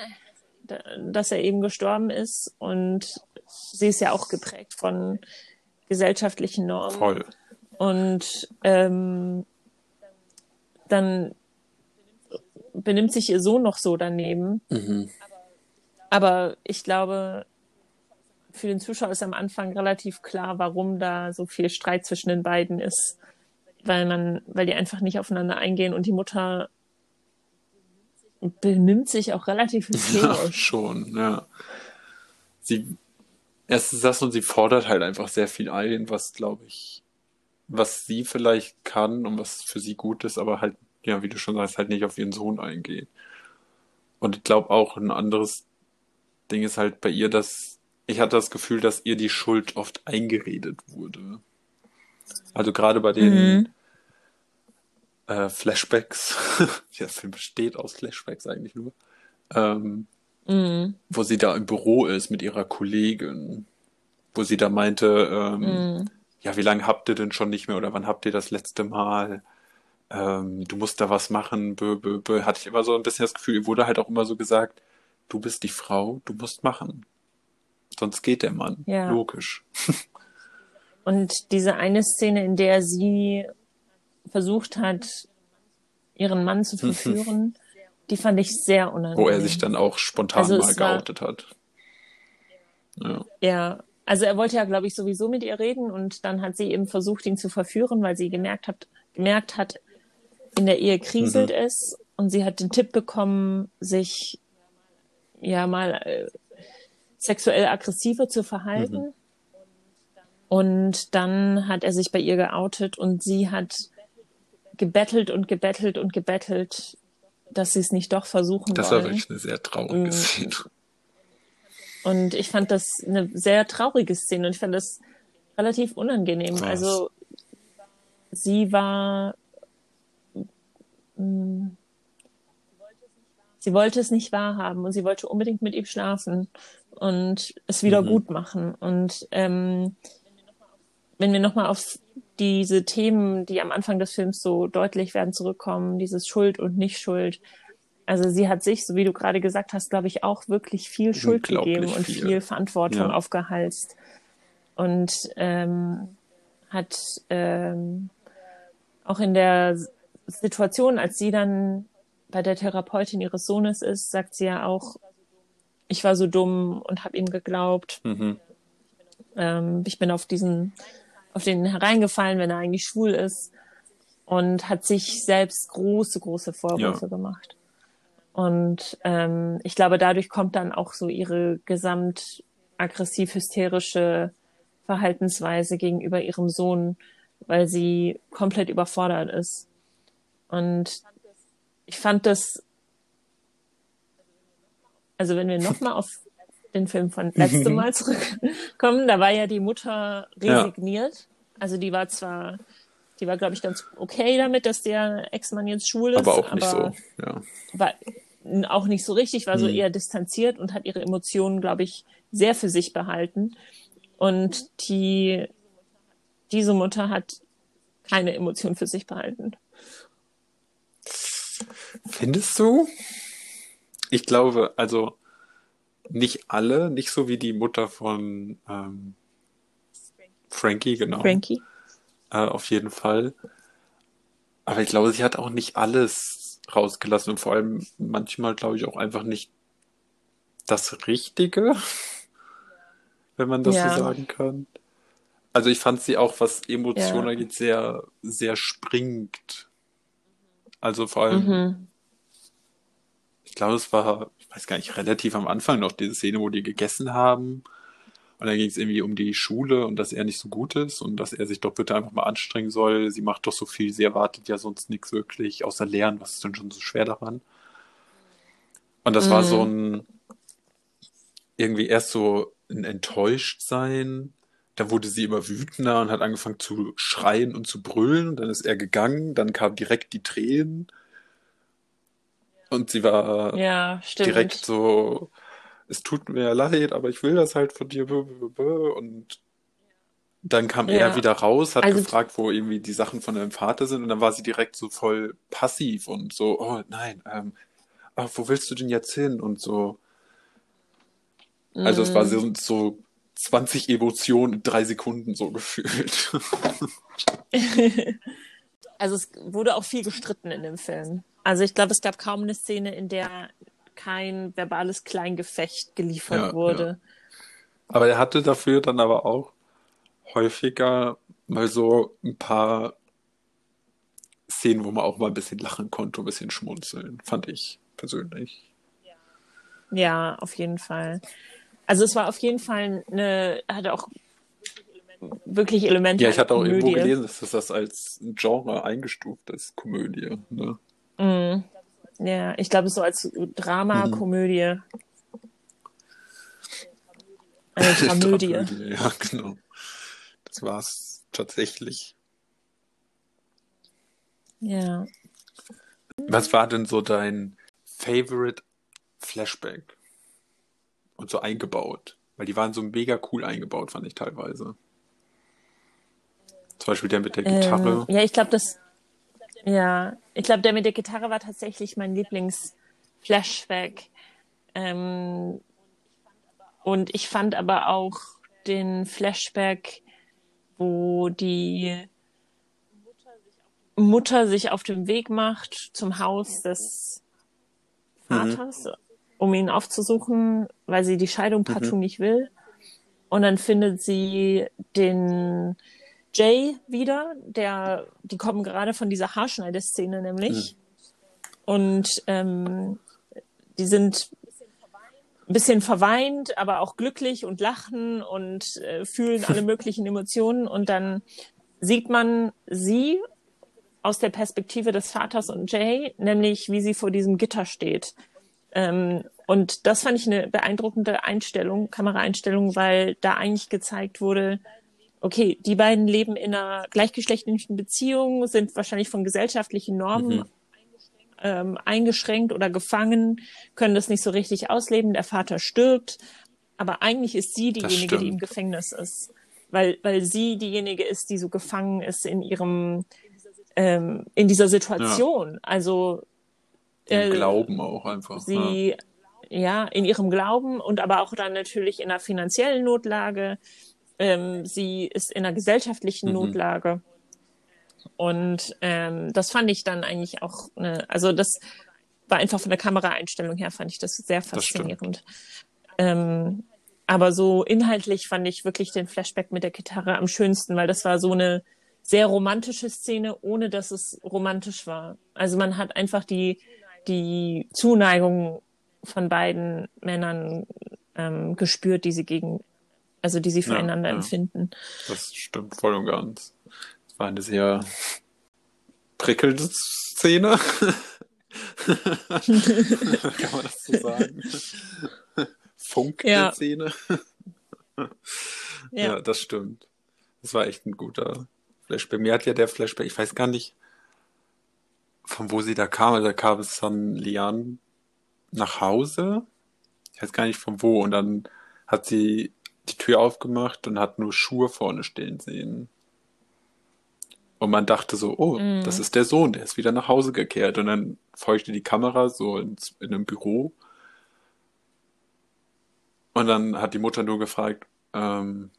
dass er eben gestorben ist. Und sie ist ja auch geprägt von gesellschaftlichen Normen.
Voll.
Und ähm, dann benimmt sich ihr Sohn noch so daneben.
Mhm.
Aber ich glaube, für den Zuschauer ist am Anfang relativ klar, warum da so viel Streit zwischen den beiden ist. Weil man, weil die einfach nicht aufeinander eingehen und die Mutter benimmt sich auch relativ
Ja,
hysterisch.
schon, ja. Sie, erstens das und sie fordert halt einfach sehr viel ein, was, glaube ich, was sie vielleicht kann und was für sie gut ist, aber halt, ja, wie du schon sagst, halt nicht auf ihren Sohn eingeht. Und ich glaube auch ein anderes Ding ist halt bei ihr, dass ich hatte das Gefühl, dass ihr die Schuld oft eingeredet wurde. Also gerade bei den
Mhm.
äh, Flashbacks, der Film besteht aus Flashbacks eigentlich nur, ähm,
Mhm.
wo sie da im Büro ist mit ihrer Kollegin, wo sie da meinte, ähm,
Mhm.
ja, wie lange habt ihr denn schon nicht mehr oder wann habt ihr das letzte Mal? Ähm, du musst da was machen, bö, bö, bö. Hatte ich immer so ein bisschen das Gefühl, wurde halt auch immer so gesagt, du bist die Frau, du musst machen. Sonst geht der Mann.
Ja.
Logisch.
Und diese eine Szene, in der sie versucht hat, ihren Mann zu verführen, die fand ich sehr unangenehm.
Wo er sich dann auch spontan
Also
mal
es war-
geoutet hat. Ja.
Ja, also er wollte ja, glaube ich, sowieso mit ihr reden und dann hat sie eben versucht, ihn zu verführen, weil sie gemerkt hat, gemerkt hat, in der Ehe kriselt
Mhm.
es und sie hat den Tipp bekommen, sich ja mal äh, sexuell aggressiver zu verhalten.
Mhm.
Und dann hat er sich bei ihr geoutet und sie hat gebettelt und gebettelt und gebettelt, dass sie es nicht doch versuchen
Das war
wollen.
wirklich eine sehr traurige
Mhm.
Szene.
Und ich fand das eine sehr traurige Szene und ich fand das relativ unangenehm.
Krass.
Also sie war, mh, sie wollte es nicht wahrhaben und sie wollte unbedingt mit ihm schlafen und es wieder
Mhm.
gut machen. Und ähm, wenn wir nochmal auf diese Themen, die am Anfang des Films so deutlich werden, zurückkommen, dieses Schuld und Nicht-Schuld. Also sie hat sich, so wie du gerade gesagt hast, glaube ich, auch wirklich viel Schuld gegeben und
viel.
viel, Verantwortung
Ja.
aufgehalst. Und ähm, hat ähm, auch in der Situation, als sie dann bei der Therapeutin ihres Sohnes ist, sagt sie ja auch, ich war so dumm und habe ihm geglaubt.
Mhm.
Ähm, ich bin auf diesen, auf den hereingefallen, wenn er eigentlich schwul ist und hat sich selbst große, große Vorwürfe gemacht. Und ähm, ich glaube, dadurch kommt dann auch so ihre gesamt aggressiv-hysterische Verhaltensweise gegenüber ihrem Sohn, weil sie komplett überfordert ist. Und ich fand das, also wenn wir nochmal auf den Film von letztem Mal zurückkommen, da war ja die Mutter resigniert. Ja. Also die war zwar, die war, glaube ich, ganz okay damit, dass der Ex-Mann jetzt schwul ist.
Aber auch nicht so, ja.
War auch nicht so richtig, war so hm. eher distanziert und hat ihre Emotionen, glaube ich, sehr für sich behalten. Und die, diese Mutter hat keine Emotionen für sich behalten.
Findest du? Ich glaube, also nicht alle, nicht so wie die Mutter von ähm, Frankie, genau.
Frankie.
Äh, auf jeden Fall. Aber ich glaube, sie hat auch nicht alles rausgelassen und vor allem manchmal, glaube ich, auch einfach nicht das Richtige, wenn man das ja. so sagen kann. Also ich fand sie auch, was Emotionen ja. angeht, sehr, sehr springend. Also vor allem, mhm. ich glaube, es war, ich weiß gar nicht, relativ am Anfang noch diese Szene, wo die gegessen haben. Und dann ging es irgendwie um die Schule und dass er nicht so gut ist und dass er sich doch bitte einfach mal anstrengen soll. Sie macht doch so viel, sie erwartet ja sonst nichts wirklich, außer Lernen. Was ist denn schon so schwer daran? Und das mhm. war so mhm. ein, irgendwie erst so ein Enttäuschtsein. Da wurde sie immer wütender und hat angefangen zu schreien und zu brüllen. Dann ist er gegangen, dann kamen direkt die Tränen. Und sie war
ja,
direkt so, es tut mir leid, aber ich will das halt von dir. Und dann kam ja. er wieder raus, hat also, gefragt, wo irgendwie die Sachen von deinem Vater sind. Und dann war sie direkt so voll passiv und so, oh nein, ähm, ach, wo willst du denn jetzt hin? Und so. Also es war so, so 20 Emotionen in drei Sekunden so gefühlt.
also es wurde auch viel gestritten in dem Film. Also ich glaube, es gab kaum eine Szene, in der kein verbales Kleingefecht geliefert ja, wurde. Ja.
Aber er hatte dafür dann aber auch häufiger mal so ein paar Szenen, wo man auch mal ein bisschen lachen konnte, ein bisschen schmunzeln, fand ich persönlich.
Ja, auf jeden Fall. Also es war auf jeden Fall eine, hatte auch wirklich Elemente.
Ja, ich hatte auch Komödie. irgendwo gelesen, dass das als Genre eingestuft ist, Komödie. Ne?
Mm. Ja, ich glaube so als Drama, mhm. Komödie. Eine Dramödie.
ja, genau. Das war's tatsächlich.
Ja.
Was war denn so dein Favorite Flashback? Und so eingebaut. Weil die waren so mega cool eingebaut, fand ich teilweise. Zum Beispiel der mit der Gitarre.
Ähm, ja, ich glaube, das. Ja, ich glaube, der mit der Gitarre war tatsächlich mein Lieblings-Flashback. Ähm, und ich fand aber auch den Flashback, wo die Mutter sich auf den Weg macht zum Haus des mhm. Vaters. Mhm um ihn aufzusuchen, weil sie die Scheidung partout mhm. nicht will. Und dann findet sie den Jay wieder, der, die kommen gerade von dieser Haarschneideszene nämlich. Mhm. Und ähm, die sind ein bisschen verweint, aber auch glücklich und lachen und äh, fühlen alle möglichen Emotionen. Und dann sieht man sie aus der Perspektive des Vaters und Jay, nämlich wie sie vor diesem Gitter steht. Ähm, und das fand ich eine beeindruckende Einstellung, Kameraeinstellung, weil da eigentlich gezeigt wurde, okay, die beiden leben in einer gleichgeschlechtlichen Beziehung, sind wahrscheinlich von gesellschaftlichen Normen mhm. ähm, eingeschränkt oder gefangen, können das nicht so richtig ausleben. Der Vater stirbt, aber eigentlich ist sie diejenige, die im Gefängnis ist, weil weil sie diejenige ist, die so gefangen ist in ihrem ähm, in dieser Situation. Ja. Also
im äh, Glauben auch einfach.
Sie ja ja, in ihrem Glauben und aber auch dann natürlich in einer finanziellen Notlage. Ähm, sie ist in einer gesellschaftlichen mhm. Notlage. Und ähm, das fand ich dann eigentlich auch, eine, also das war einfach von der Kameraeinstellung her, fand ich das sehr faszinierend. Das ähm, aber so inhaltlich fand ich wirklich den Flashback mit der Gitarre am schönsten, weil das war so eine sehr romantische Szene, ohne dass es romantisch war. Also man hat einfach die die Zuneigung von beiden Männern ähm, gespürt, die sie gegen, also die sie füreinander ja, ja. empfinden.
Das stimmt voll und ganz. Es war eine sehr prickelnde Szene. Kann man das so sagen? Funkende ja. Szene. ja. ja, das stimmt. Das war echt ein guter Flashback. Mir hat ja der Flashback, ich weiß gar nicht, von wo sie da kam. Also da kam es von Lian nach Hause. Ich weiß gar nicht von wo. Und dann hat sie die Tür aufgemacht und hat nur Schuhe vorne stehen sehen. Und man dachte so, oh, mm. das ist der Sohn, der ist wieder nach Hause gekehrt. Und dann folgte die Kamera so ins, in einem Büro. Und dann hat die Mutter nur gefragt, ähm,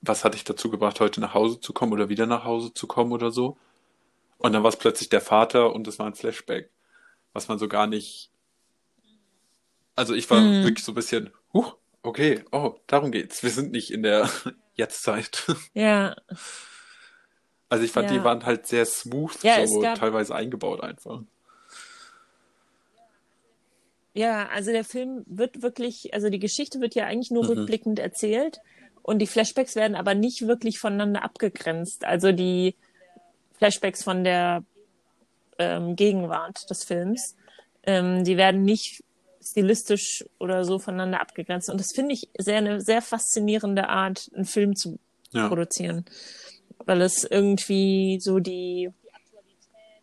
was hat dich dazu gebracht, heute nach Hause zu kommen oder wieder nach Hause zu kommen oder so. Und dann war es plötzlich der Vater und es war ein Flashback, was man so gar nicht. Also ich war mm. wirklich so ein bisschen, huch, okay, oh, darum geht's. Wir sind nicht in der Jetztzeit.
Ja.
Also ich fand, ja. die waren halt sehr smooth, ja, so gab... teilweise eingebaut einfach.
Ja, also der Film wird wirklich, also die Geschichte wird ja eigentlich nur mhm. rückblickend erzählt und die Flashbacks werden aber nicht wirklich voneinander abgegrenzt. Also die Flashbacks von der ähm, Gegenwart des Films, ähm, die werden nicht stilistisch oder so voneinander abgegrenzt. Und das finde ich sehr eine sehr faszinierende Art, einen Film zu ja. produzieren weil es irgendwie so die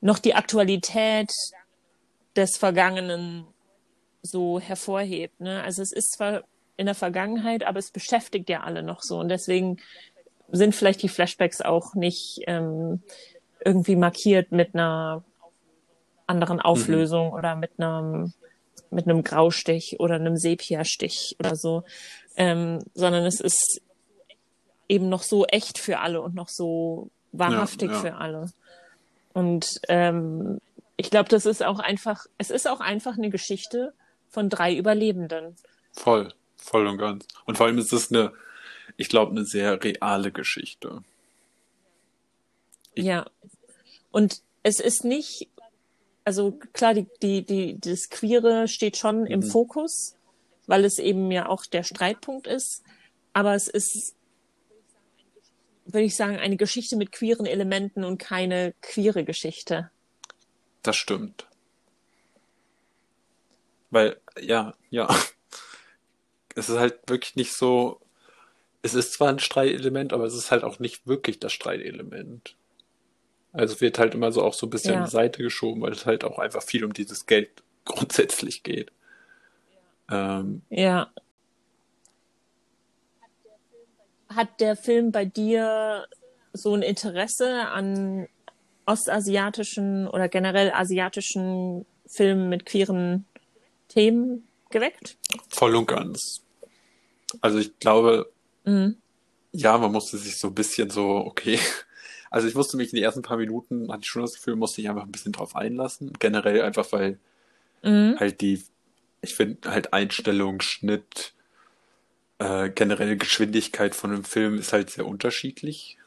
noch die Aktualität des Vergangenen so hervorhebt. Ne? Also es ist zwar in der Vergangenheit, aber es beschäftigt ja alle noch so und deswegen sind vielleicht die Flashbacks auch nicht ähm, irgendwie markiert mit einer anderen mhm. Auflösung mhm. oder mit einem mit einem Graustich oder einem Sepia-Stich oder so, ähm, sondern es ist eben noch so echt für alle und noch so wahrhaftig ja, ja. für alle. Und ähm, ich glaube, das ist auch einfach, es ist auch einfach eine Geschichte von drei Überlebenden.
Voll, voll und ganz. Und vor allem ist es eine, ich glaube, eine sehr reale Geschichte.
Ich ja. Und es ist nicht, also klar, die, die, die, das Queere steht schon im mhm. Fokus, weil es eben ja auch der Streitpunkt ist. Aber es ist würde ich sagen, eine Geschichte mit queeren Elementen und keine queere Geschichte.
Das stimmt. Weil, ja, ja. Es ist halt wirklich nicht so. Es ist zwar ein Streitelement, aber es ist halt auch nicht wirklich das Streitelement. Also wird halt immer so auch so ein bisschen ja. an die Seite geschoben, weil es halt auch einfach viel um dieses Geld grundsätzlich geht.
Ähm, ja hat der Film bei dir so ein Interesse an ostasiatischen oder generell asiatischen Filmen mit queeren Themen geweckt?
Voll und ganz. Also ich glaube, mhm. ja, man musste sich so ein bisschen so, okay. Also ich musste mich in den ersten paar Minuten, hatte ich schon das Gefühl, musste ich einfach ein bisschen drauf einlassen. Generell einfach, weil mhm. halt die, ich finde halt Einstellung, Schnitt, äh, generell Geschwindigkeit von einem Film ist halt sehr unterschiedlich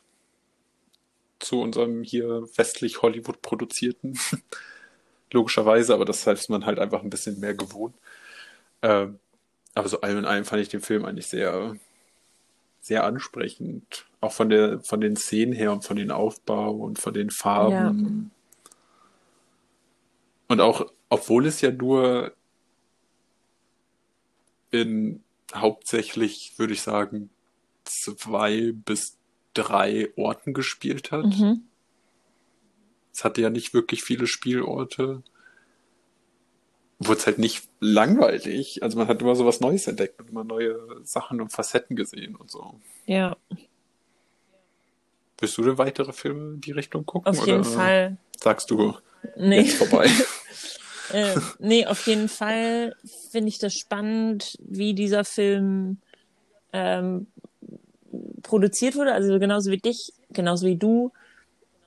zu unserem hier westlich Hollywood produzierten. Logischerweise, aber das heißt man halt einfach ein bisschen mehr gewohnt. Äh, aber so allem in allem fand ich den Film eigentlich sehr, sehr ansprechend. Auch von der, von den Szenen her und von den Aufbau und von den Farben. Ja. Und auch, obwohl es ja nur in hauptsächlich, würde ich sagen, zwei bis drei Orten gespielt hat. Mhm. Es hatte ja nicht wirklich viele Spielorte. Wurde es halt nicht langweilig. Also man hat immer so was Neues entdeckt und immer neue Sachen und Facetten gesehen und so.
Ja.
Willst du denn weitere Filme in die Richtung gucken?
Auf jeden Fall.
Sagst du nee. jetzt vorbei?
äh, nee, auf jeden Fall finde ich das spannend, wie dieser Film ähm, produziert wurde. Also genauso wie dich, genauso wie du,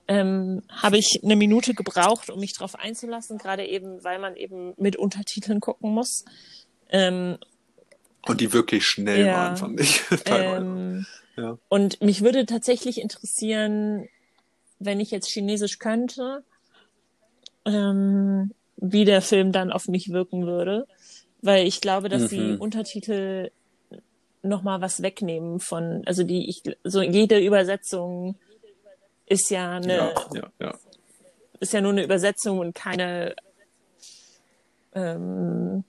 ähm, habe ich eine Minute gebraucht, um mich darauf einzulassen, gerade eben, weil man eben mit Untertiteln gucken muss. Ähm,
und die wirklich schnell ja, waren, fand ich.
ähm, ja. Und mich würde tatsächlich interessieren, wenn ich jetzt Chinesisch könnte, ähm, wie der Film dann auf mich wirken würde. Weil ich glaube, dass die
Mhm.
Untertitel nochmal was wegnehmen von, also die, ich, so jede Übersetzung ist ja eine,
Ja, ja, ja.
ist ja nur eine Übersetzung und keine, ähm,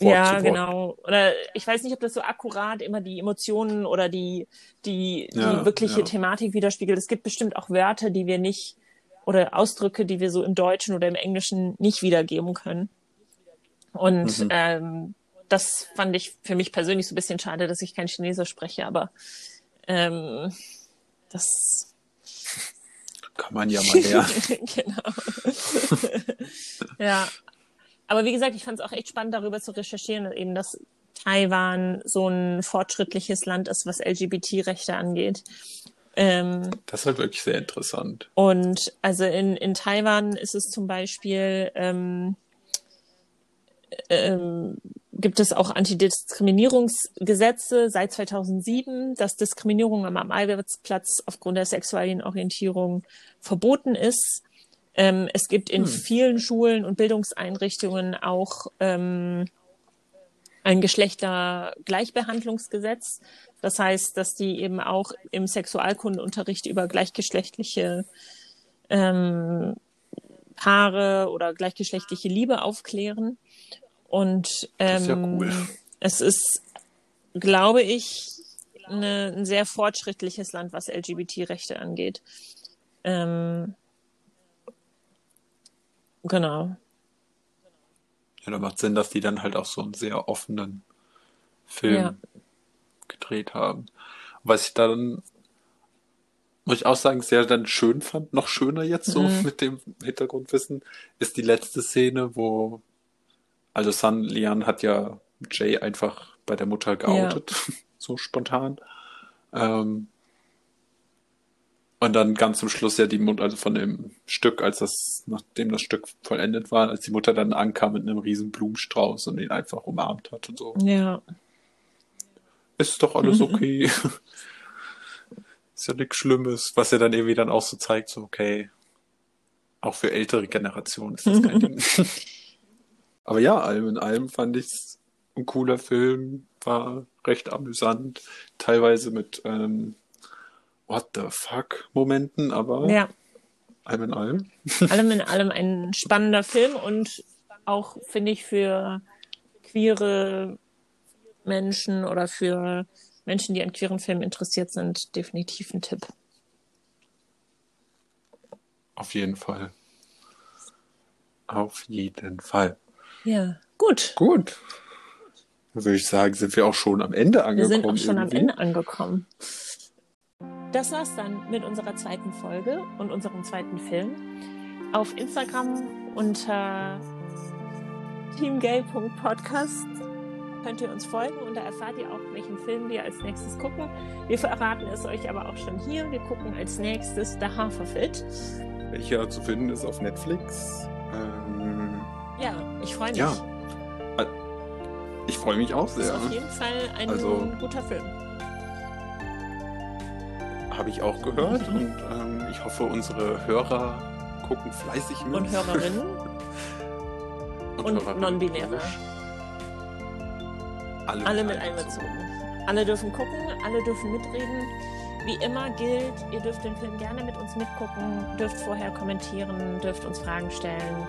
Wort
ja, genau. Oder ich weiß nicht, ob das so akkurat immer die Emotionen oder die, die, die
Ja,
wirkliche
ja.
Thematik widerspiegelt. Es gibt bestimmt auch Wörter, die wir nicht, oder Ausdrücke, die wir so im Deutschen oder im Englischen nicht wiedergeben können. Und
Mhm.
ähm, das fand ich für mich persönlich so ein bisschen schade, dass ich kein Chinesisch spreche, aber ähm, das
Kann man ja mal lernen.
genau. ja. Aber wie gesagt, ich fand es auch echt spannend, darüber zu recherchieren, eben, dass Taiwan so ein fortschrittliches Land ist, was LGBT-Rechte angeht. Ähm,
Das ist halt wirklich sehr interessant.
und also in, in Taiwan ist es zum Beispiel, ähm, ähm, gibt es auch Antidiskriminierungsgesetze seit 2007, dass Diskriminierung am Arbeitsplatz aufgrund der sexuellen Orientierung verboten ist. Ähm, es gibt in
Hm.
vielen Schulen und Bildungseinrichtungen auch ähm, ein Geschlechtergleichbehandlungsgesetz. Das heißt, dass die eben auch im Sexualkundenunterricht über gleichgeschlechtliche ähm, Paare oder gleichgeschlechtliche Liebe aufklären. Und ähm,
Das ist ja cool.
es ist, glaube ich, eine, ein sehr fortschrittliches Land, was LGBT-Rechte angeht. Ähm, genau.
Ja, da macht Sinn, dass die dann halt auch so einen sehr offenen Film
Ja.
gedreht haben. Was ich dann, muss ich auch sagen, sehr dann schön fand, noch schöner jetzt so
Mhm.
mit dem Hintergrundwissen, ist die letzte Szene, wo, also Sun Lian hat ja Jay einfach bei der Mutter geoutet, so spontan. Ähm, und dann ganz zum Schluss ja die Mutter, also von dem Stück, als das, nachdem das Stück vollendet war, als die Mutter dann ankam mit einem riesen Blumenstrauß und ihn einfach umarmt hat und so.
Ja.
Ist doch alles okay. Ist ja nichts Schlimmes. Was ja dann irgendwie dann auch so zeigt, so, okay, auch für ältere Generationen ist das kein Ding. Aber ja, allem in allem fand ich es ein cooler Film, war recht amüsant, teilweise mit ähm, What the fuck Momenten, aber
Ja.
allem in allem.
allem in allem ein spannender Film und auch, finde ich, für queere Menschen oder für Menschen, die an queeren Filmen interessiert sind, definitiv ein Tipp.
Auf jeden Fall. Auf jeden Fall.
Ja, gut.
Gut. Dann würde ich sagen, sind wir auch schon am Ende
Wir
angekommen.
sind auch schon am
irgendwie.
Ende angekommen. Das war's dann mit unserer zweiten Folge und unserem zweiten Film. Auf Instagram unter teamgay.podcast könnt ihr uns folgen und da erfahrt ihr auch, welchen Film wir als nächstes gucken. Wir verraten es euch aber auch schon hier. Wir gucken als nächstes The Haferfit.
Welcher zu finden ist auf Netflix. Ähm,
Ja, ich freue mich.
ja, ich freue mich auch
Das ist
sehr.
auf jeden Fall ein
Also-
guter Film.
Habe ich auch gehört und ähm, ich hoffe, unsere Hörer gucken fleißig mit.
Und Hörerinnen und
Hörerinnen,
Non-Binäre.
Alle,
Alle mit einbezogen. Alle dürfen gucken, alle dürfen mitreden. Wie immer gilt, ihr dürft den Film gerne mit uns mitgucken, dürft vorher kommentieren, dürft uns Fragen stellen.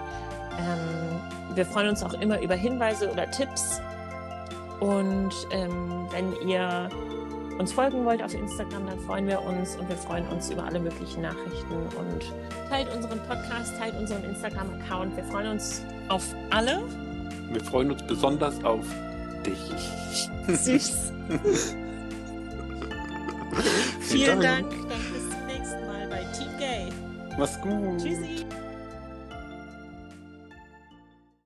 Ähm, wir freuen uns auch immer über Hinweise oder Tipps. Und ähm, wenn ihr uns folgen wollt auf Instagram, dann freuen wir uns und wir freuen uns über alle möglichen Nachrichten und teilt unseren Podcast, teilt unseren Instagram-Account. Wir freuen uns auf alle.
Wir freuen uns besonders auf dich.
Süß. Vielen Dank. Dann bis zum nächsten Mal bei Team Gay.
Mach's gut.
Tschüssi.